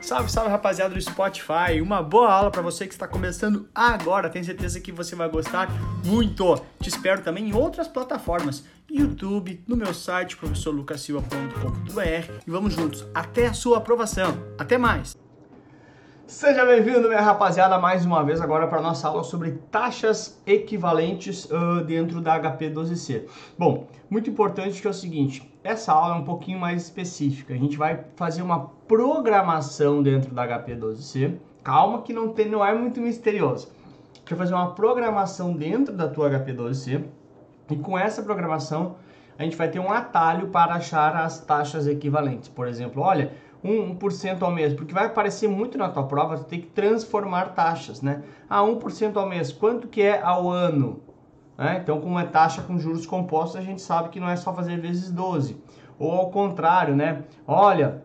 Salve, salve rapaziada do Spotify. Uma boa aula para você que está começando agora. Tenho certeza que você vai gostar muito. Te espero também em outras plataformas, YouTube, no meu site professorlucasilva.com.br e vamos juntos até a sua aprovação. Até mais. Seja bem-vindo, minha rapaziada, mais uma vez agora para nossa aula sobre taxas equivalentes uh, dentro da HP12C. Bom, muito importante que é o seguinte, essa aula é um pouquinho mais específica. A gente vai fazer uma programação dentro da HP12C. Calma que não, tem, não é muito misterioso. A vai fazer uma programação dentro da tua HP12C e com essa programação a gente vai ter um atalho para achar as taxas equivalentes. Por exemplo, olha, 1% ao mês, porque vai aparecer muito na tua prova, tu tem que transformar taxas, né? Ah, 1% ao mês, quanto que é ao ano? Né? Então, como é taxa com juros compostos, a gente sabe que não é só fazer vezes 12. Ou ao contrário, né? Olha,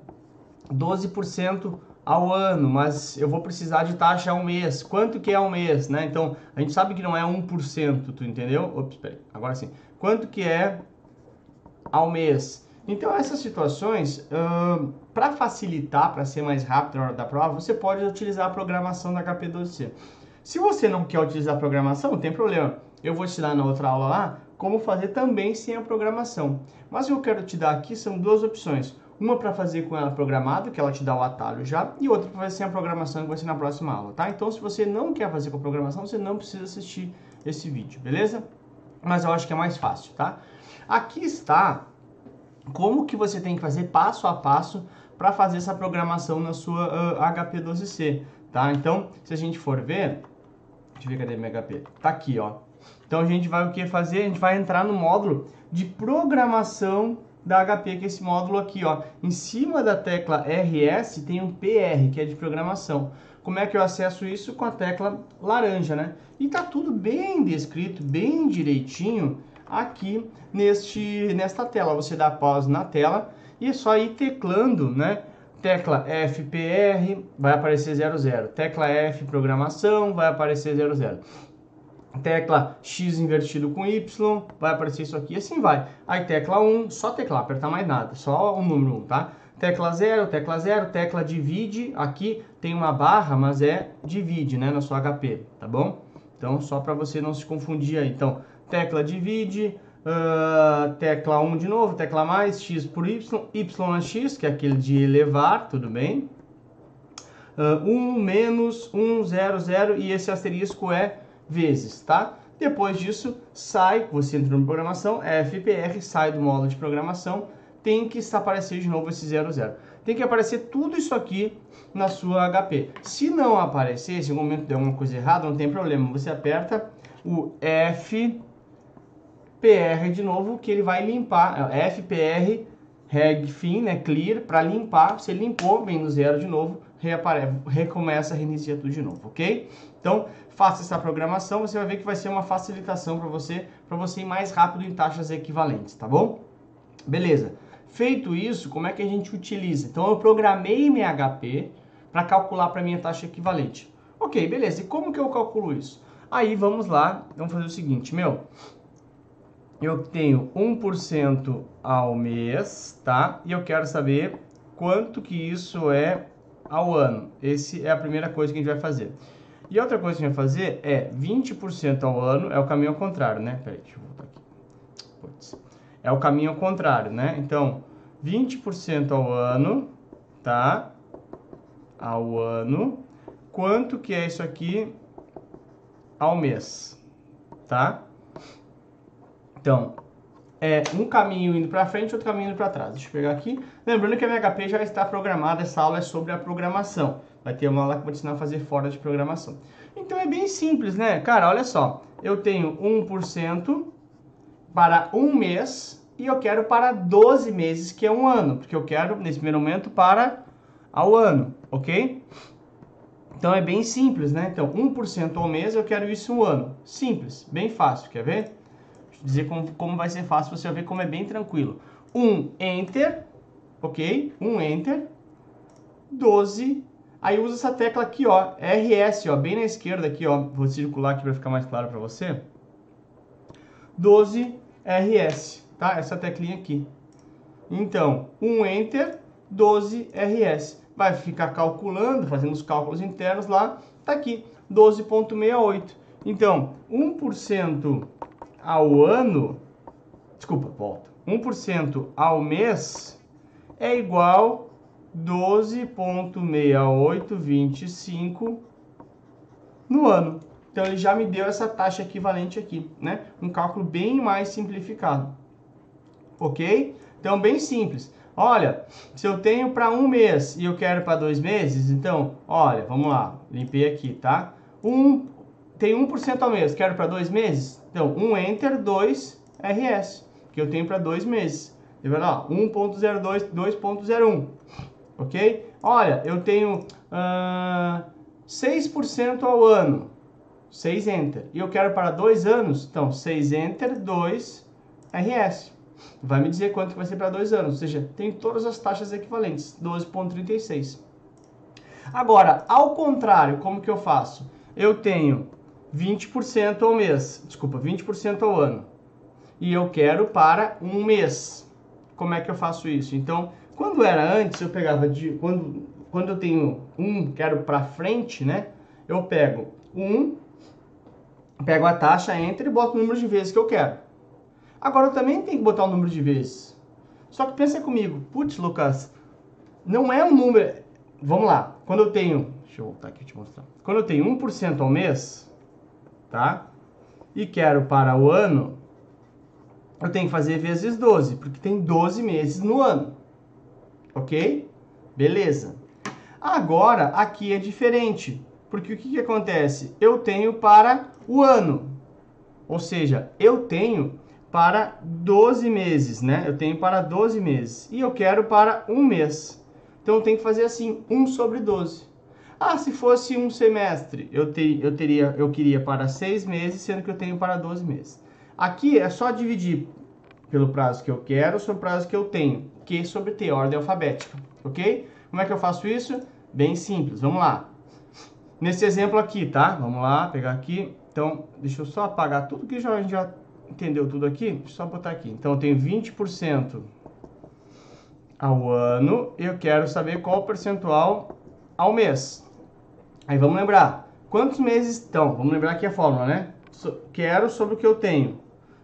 12% ao ano, mas eu vou precisar de taxa ao mês. Quanto que é ao mês, né? Então, a gente sabe que não é 1%, tu entendeu? Ops, peraí, agora sim. Quanto que é ao mês? Então, essas situações, uh, para facilitar, para ser mais rápido na hora da prova, você pode utilizar a programação da HP12C. Se você não quer utilizar a programação, não tem problema. Eu vou te dar na outra aula lá como fazer também sem a programação. Mas o que eu quero te dar aqui são duas opções. Uma para fazer com ela programada, que ela te dá o atalho já, e outra para fazer sem a programação, que vai ser na próxima aula, tá? Então, se você não quer fazer com a programação, você não precisa assistir esse vídeo, beleza? Mas eu acho que é mais fácil, tá? Aqui está como que você tem que fazer passo a passo para fazer essa programação na sua uh, HP12C, tá? Então, se a gente for ver, deixa eu ver cadê meu HP, tá aqui, ó. Então a gente vai o que fazer? A gente vai entrar no módulo de programação da HP, que é esse módulo aqui, ó. Em cima da tecla RS tem um PR, que é de programação. Como é que eu acesso isso? Com a tecla laranja, né? E tá tudo bem descrito, bem direitinho aqui neste, nesta tela. Você dá pause na tela e é só ir teclando, né? Tecla FPR vai aparecer 00. Tecla F programação vai aparecer 00. Tecla X invertido com Y vai aparecer isso aqui, assim vai. Aí tecla 1, só teclar, apertar mais nada, só o número 1, tá? Tecla 0, tecla 0, tecla divide, aqui tem uma barra, mas é divide, né, na sua HP, tá bom? Então, só para você não se confundir aí. Então, tecla divide, uh, tecla 1 de novo, tecla mais, x por y, y a x, que é aquele de elevar, tudo bem? Uh, 1 menos 1, 0, 0, e esse asterisco é vezes, tá? Depois disso, sai, você entra na programação, FPR, sai do módulo de programação, tem que aparecer de novo esse 00. Tem que aparecer tudo isso aqui na sua HP. Se não aparecer, se em algum momento der alguma coisa errada, não tem problema. Você aperta o F PR de novo, que ele vai limpar, é FPR, reg fim, né, clear, para limpar, você limpou, vem no zero de novo, reaparece, recomeça, reinicia tudo de novo, ok? Então, faça essa programação, você vai ver que vai ser uma facilitação para você, para você ir mais rápido em taxas equivalentes, tá bom? Beleza. Feito isso, como é que a gente utiliza? Então, eu programei minha HP para calcular para minha taxa equivalente. Ok, beleza. E como que eu calculo isso? Aí, vamos lá, vamos fazer o seguinte, meu eu tenho 1% ao mês, tá? E eu quero saber quanto que isso é ao ano. Esse é a primeira coisa que a gente vai fazer. E outra coisa que a gente vai fazer é 20% ao ano, é o caminho ao contrário, né? Peraí, deixa eu voltar aqui. Putz. É o caminho ao contrário, né? Então, 20% ao ano, tá? Ao ano. Quanto que é isso aqui ao mês, tá? Então, é um caminho indo para frente, outro caminho indo para trás. Deixa eu pegar aqui. Lembrando que a minha HP já está programada, essa aula é sobre a programação. Vai ter uma aula que vou te ensinar a fazer fora de programação. Então é bem simples, né? Cara, olha só. Eu tenho 1% para um mês e eu quero para 12 meses, que é um ano. Porque eu quero, nesse primeiro momento, para ao ano, ok? Então é bem simples, né? Então, 1% ao mês eu quero isso um ano. Simples, bem fácil, quer ver? Dizer como, como vai ser fácil, você vai ver como é bem tranquilo. Um Enter, ok? Um Enter, 12, aí usa essa tecla aqui, ó, RS, ó, bem na esquerda aqui, ó, vou circular aqui para ficar mais claro para você. 12 RS, tá? Essa teclinha aqui. Então, um Enter, 12 RS. vai ficar calculando, fazendo os cálculos internos lá, tá aqui, 12,68. Então, 1% ao ano, desculpa, volta, 1% ao mês é igual 12,6825 no ano. Então, ele já me deu essa taxa equivalente aqui, né? Um cálculo bem mais simplificado. Ok? Então, bem simples. Olha, se eu tenho para um mês e eu quero para dois meses, então, olha, vamos lá, limpei aqui, tá? Um, tem 1% ao mês, quero para dois meses? Então, 1 Enter, 2 RS, que eu tenho para dois meses. E vai lá, 1.02, 2.01, ok? Olha, eu tenho uh, 6% ao ano, 6 Enter. E eu quero para dois anos, então, 6 Enter, 2 RS vai me dizer quanto vai ser para dois anos, ou seja, tem todas as taxas equivalentes, 12,36. Agora, ao contrário, como que eu faço? Eu tenho 20% ao mês, desculpa, 20% ao ano, e eu quero para um mês. Como é que eu faço isso? Então, quando era antes, eu pegava de quando quando eu tenho um, quero para frente, né? Eu pego um, pego a taxa entre e boto o número de vezes que eu quero. Agora eu também tenho que botar o número de vezes. Só que pensa comigo, putz, Lucas, não é um número. Vamos lá, quando eu tenho. Deixa eu voltar aqui te mostrar. Quando eu tenho 1% ao mês, tá? E quero para o ano, eu tenho que fazer vezes 12, porque tem 12 meses no ano. Ok? Beleza. Agora, aqui é diferente, porque o que, que acontece? Eu tenho para o ano. Ou seja, eu tenho para 12 meses, né? Eu tenho para 12 meses. E eu quero para um mês. Então eu tenho que fazer assim, 1 sobre 12. Ah, se fosse um semestre, eu, eu, teria, eu queria para 6 meses, sendo que eu tenho para 12 meses. Aqui é só dividir pelo prazo que eu quero sobre o prazo que eu tenho, que sobre ter ordem alfabética, ok? Como é que eu faço isso? Bem simples, vamos lá. Nesse exemplo aqui, tá? Vamos lá, pegar aqui. Então, deixa eu só apagar tudo que já, a gente já entendeu tudo aqui? Só botar aqui. Então, eu tenho 20% ao ano. Eu quero saber qual o percentual ao mês. Aí, vamos lembrar. Quantos meses estão? Vamos lembrar aqui a fórmula, né? Quero sobre o que eu tenho.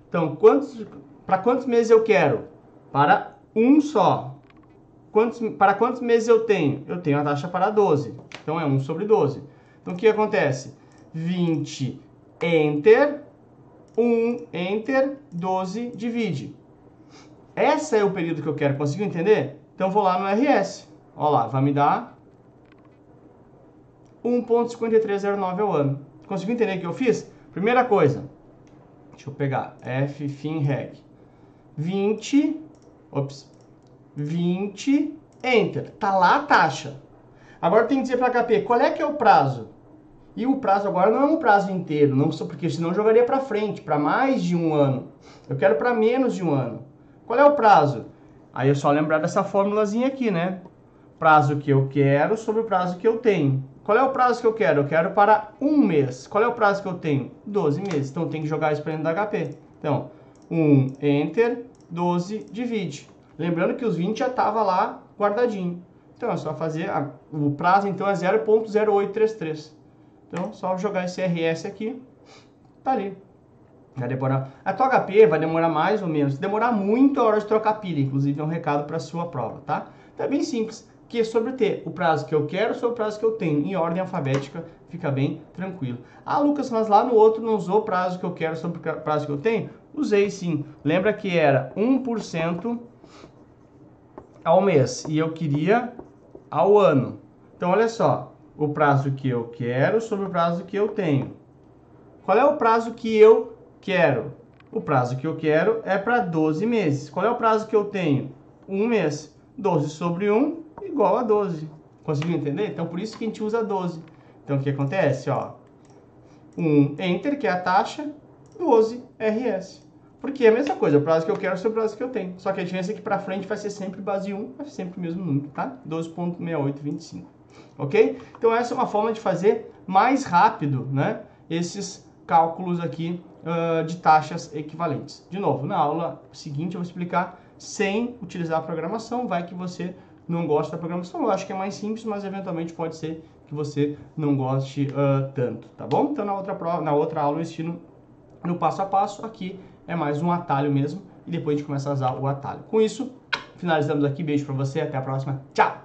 Então, quantos, para quantos meses eu quero? Para um só. Quantos, para quantos meses eu tenho? Eu tenho a taxa para 12. Então, é 1 sobre 12. Então, o que acontece? 20 enter 1, Enter, 12, divide. Esse é o período que eu quero. Conseguiu entender? Então, vou lá no RS. Olha lá, vai me dar 1.5309 ao ano. Conseguiu entender o que eu fiz? Primeira coisa, deixa eu pegar F, fim, reg. 20, ops, 20, Enter. Tá lá a taxa. Agora tem que dizer para HP, qual é que é o prazo? E o prazo agora não é um prazo inteiro, não porque senão jogaria para frente, para mais de um ano. Eu quero para menos de um ano. Qual é o prazo? Aí é só lembrar dessa formulazinha aqui, né? Prazo que eu quero sobre o prazo que eu tenho. Qual é o prazo que eu quero? Eu quero para um mês. Qual é o prazo que eu tenho? 12 meses. Então, tenho que jogar isso para dentro da HP. Então, 1, Enter, 12, divide. Lembrando que os 20 já estava lá guardadinho. Então, é só fazer... A, o prazo, então, é 0.0833. Então, só jogar esse RS aqui, tá ali. Vai demorar. A tua HP vai demorar mais ou menos. Demorar muito, é hora de trocar pilha. Inclusive, é um recado para sua prova, tá? Então, é bem simples. Que é sobre ter o prazo que eu quero sobre o prazo que eu tenho. Em ordem alfabética, fica bem tranquilo. Ah, Lucas, mas lá no outro não usou o prazo que eu quero sobre o prazo que eu tenho? Usei sim. Lembra que era 1% ao mês. E eu queria ao ano. Então, olha só o prazo que eu quero sobre o prazo que eu tenho. Qual é o prazo que eu quero? O prazo que eu quero é para 12 meses. Qual é o prazo que eu tenho? Um mês. 12 sobre 1 igual a 12. Conseguiu entender? Então, por isso que a gente usa 12. Então, o que acontece? Ó, 1 Enter, que é a taxa, 12 RS. Porque é a mesma coisa, o prazo que eu quero é o prazo que eu tenho. Só que a diferença é que para frente vai ser sempre base 1, vai ser sempre o mesmo número, tá? 12.6825 ok? Então essa é uma forma de fazer mais rápido, né? Esses cálculos aqui uh, de taxas equivalentes. De novo, na aula seguinte eu vou explicar sem utilizar a programação, vai que você não gosta da programação. Eu acho que é mais simples, mas eventualmente pode ser que você não goste uh, tanto, tá bom? Então na outra prova, na outra aula eu ensino no passo a passo, aqui é mais um atalho mesmo e depois a gente começa a usar o atalho. Com isso, finalizamos aqui. Beijo para você, até a próxima. Tchau.